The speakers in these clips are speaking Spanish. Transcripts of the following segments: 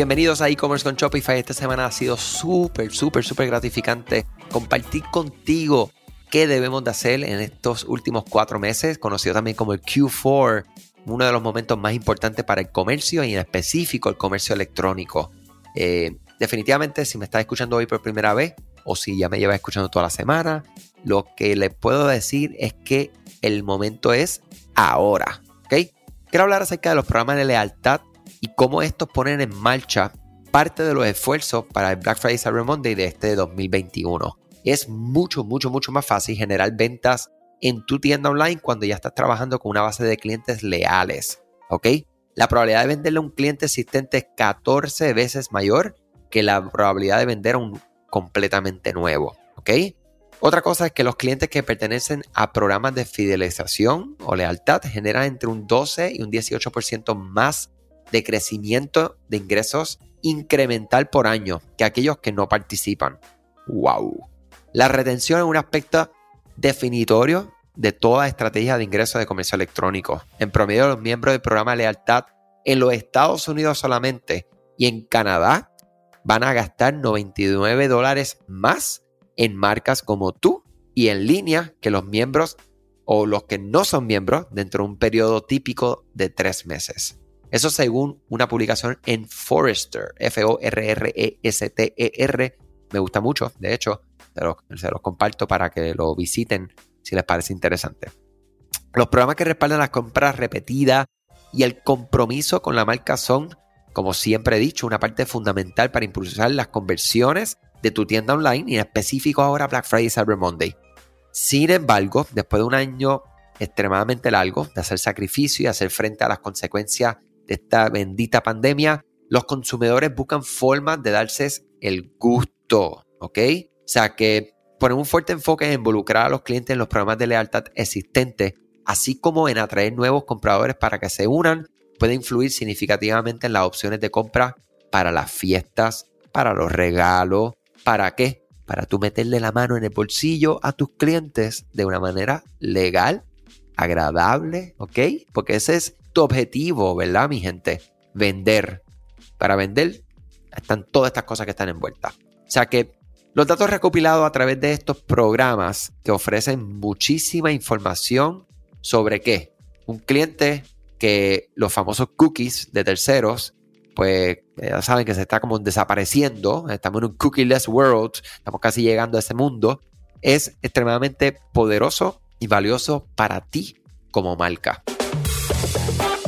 Bienvenidos a e-commerce con Shopify. Esta semana ha sido súper, súper, súper gratificante compartir contigo qué debemos de hacer en estos últimos cuatro meses, conocido también como el Q4, uno de los momentos más importantes para el comercio y en específico el comercio electrónico. Eh, definitivamente, si me estás escuchando hoy por primera vez o si ya me llevas escuchando toda la semana, lo que les puedo decir es que el momento es ahora. ¿ok? Quiero hablar acerca de los programas de lealtad y cómo estos ponen en marcha parte de los esfuerzos para el Black Friday Cyber Monday de este 2021. Es mucho, mucho, mucho más fácil generar ventas en tu tienda online cuando ya estás trabajando con una base de clientes leales. ¿Ok? La probabilidad de venderle a un cliente existente es 14 veces mayor que la probabilidad de vender a un completamente nuevo. ¿Ok? Otra cosa es que los clientes que pertenecen a programas de fidelización o lealtad generan entre un 12 y un 18% más de crecimiento de ingresos incremental por año que aquellos que no participan. ¡Wow! La retención es un aspecto definitorio de toda estrategia de ingresos de comercio electrónico. En promedio, los miembros del programa de lealtad en los Estados Unidos solamente y en Canadá van a gastar 99 dólares más en marcas como tú y en línea que los miembros o los que no son miembros dentro de un periodo típico de tres meses. Eso según una publicación en Forrester, F-O-R-R-E-S-T-E-R. E Me gusta mucho, de hecho, se los, se los comparto para que lo visiten si les parece interesante. Los programas que respaldan las compras repetidas y el compromiso con la marca son, como siempre he dicho, una parte fundamental para impulsar las conversiones de tu tienda online y en específico ahora Black Friday y Cyber Monday. Sin embargo, después de un año extremadamente largo de hacer sacrificio y hacer frente a las consecuencias esta bendita pandemia, los consumidores buscan formas de darse el gusto, ¿ok? O sea que poner un fuerte enfoque en involucrar a los clientes en los programas de lealtad existentes, así como en atraer nuevos compradores para que se unan, puede influir significativamente en las opciones de compra para las fiestas, para los regalos, ¿Para qué? Para tú meterle la mano en el bolsillo a tus clientes de una manera legal, agradable, ¿ok? Porque ese es tu objetivo, ¿verdad, mi gente? Vender. Para vender están todas estas cosas que están envueltas. O sea que los datos recopilados a través de estos programas que ofrecen muchísima información sobre qué. Un cliente que los famosos cookies de terceros pues ya saben que se está como desapareciendo, estamos en un cookie-less world, estamos casi llegando a ese mundo, es extremadamente poderoso y valioso para ti como marca.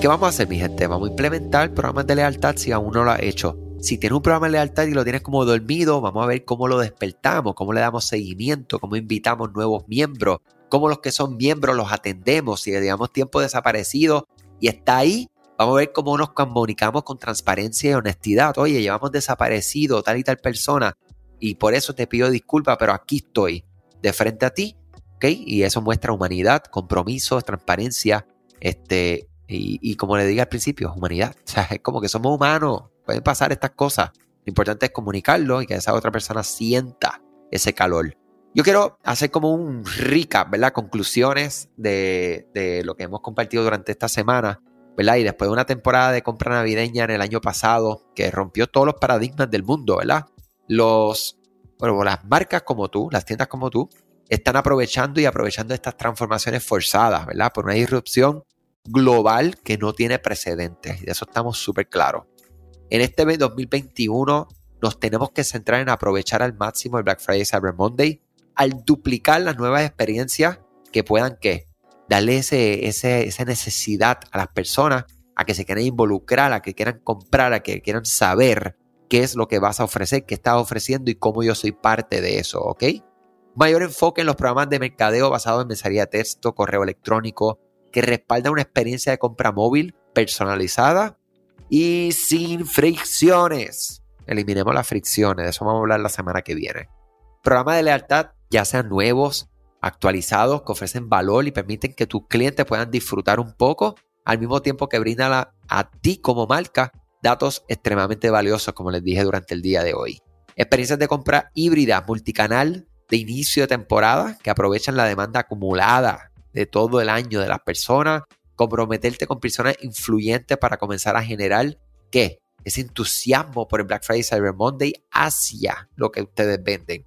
¿Qué vamos a hacer, mi gente? Vamos a implementar programas de lealtad si aún no lo has hecho. Si tienes un programa de lealtad y lo tienes como dormido, vamos a ver cómo lo despertamos, cómo le damos seguimiento, cómo invitamos nuevos miembros, cómo los que son miembros los atendemos, si le damos tiempo desaparecido y está ahí, Vamos a ver cómo nos comunicamos con transparencia y honestidad. Oye, llevamos desaparecido tal y tal persona y por eso te pido disculpas, pero aquí estoy de frente a ti. Y eso muestra humanidad, compromiso, transparencia, este, y, como le dije al principio, humanidad. O sea, es como que somos humanos, pueden pasar estas cosas. Lo importante es comunicarlo y que esa otra persona sienta ese calor. Yo quiero hacer como un recap, ¿verdad? Conclusiones de, de lo que hemos compartido durante esta semana y después de una temporada de compra navideña en el año pasado que rompió todos los paradigmas del mundo, ¿verdad? Los, bueno, las marcas como tú, las tiendas como tú, están aprovechando y aprovechando estas transformaciones forzadas, ¿verdad? Por una disrupción global que no tiene precedentes. Y de eso estamos súper claros. En este 2021 nos tenemos que centrar en aprovechar al máximo el Black Friday Cyber Monday al duplicar las nuevas experiencias que puedan que darle ese, esa necesidad a las personas a que se quieran involucrar, a que quieran comprar, a que quieran saber qué es lo que vas a ofrecer, qué estás ofreciendo y cómo yo soy parte de eso, ¿ok? Mayor enfoque en los programas de mercadeo basados en mensajería texto, correo electrónico, que respalda una experiencia de compra móvil personalizada y sin fricciones. eliminemos las fricciones, de eso vamos a hablar la semana que viene. Programas de lealtad, ya sean nuevos, actualizados, que ofrecen valor y permiten que tus clientes puedan disfrutar un poco, al mismo tiempo que brindan a, ti como marca datos extremadamente valiosos, como les dije durante el día de hoy. Experiencias de compra híbrida, multicanal, de inicio de temporada, que aprovechan la demanda acumulada de todo el año de las personas, comprometerte con personas influyentes para comenzar a generar, ¿qué? Ese entusiasmo por el Black Friday Cyber Monday hacia lo que ustedes venden.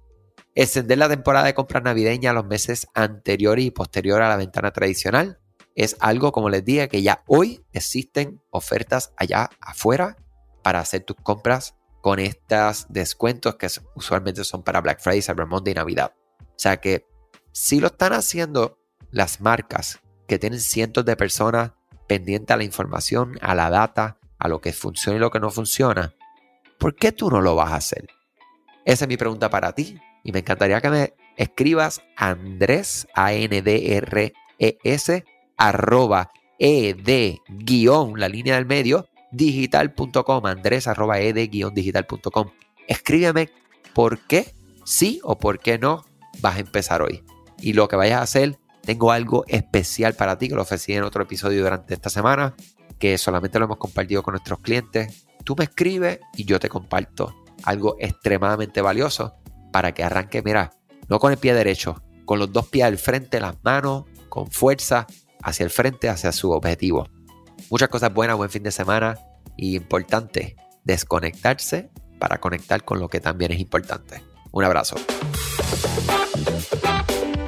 Extender la temporada de compras navideña a los meses anteriores y posteriores a la ventana tradicional es algo, como les dije, que ya hoy existen ofertas allá afuera para hacer tus compras con estos descuentos que usualmente son para Black Friday, Cyber Monday y Navidad. O sea que si lo están haciendo las marcas que tienen cientos de personas pendientes a la información, a la data, a lo que funciona y lo que no funciona, ¿por qué tú no lo vas a hacer? Esa es mi pregunta para ti. Y me encantaría que me escribas Andrés, A-N-D-R-E-S, arroba ed guion, la línea del medio, digital.com, Andrés, arroba ed guion digital.com. Escríbeme por qué sí o por qué no vas a empezar hoy. Y lo que vayas a hacer, tengo algo especial para ti que lo ofrecí en otro episodio durante esta semana, que solamente lo hemos compartido con nuestros clientes. Tú me escribes y yo te comparto algo extremadamente valioso para que arranque, mira, no con el pie derecho, con los dos pies al frente, las manos, con fuerza, hacia el frente, hacia su objetivo. Muchas cosas buenas, buen fin de semana y importante, desconectarse para conectar con lo que también es importante. Un abrazo.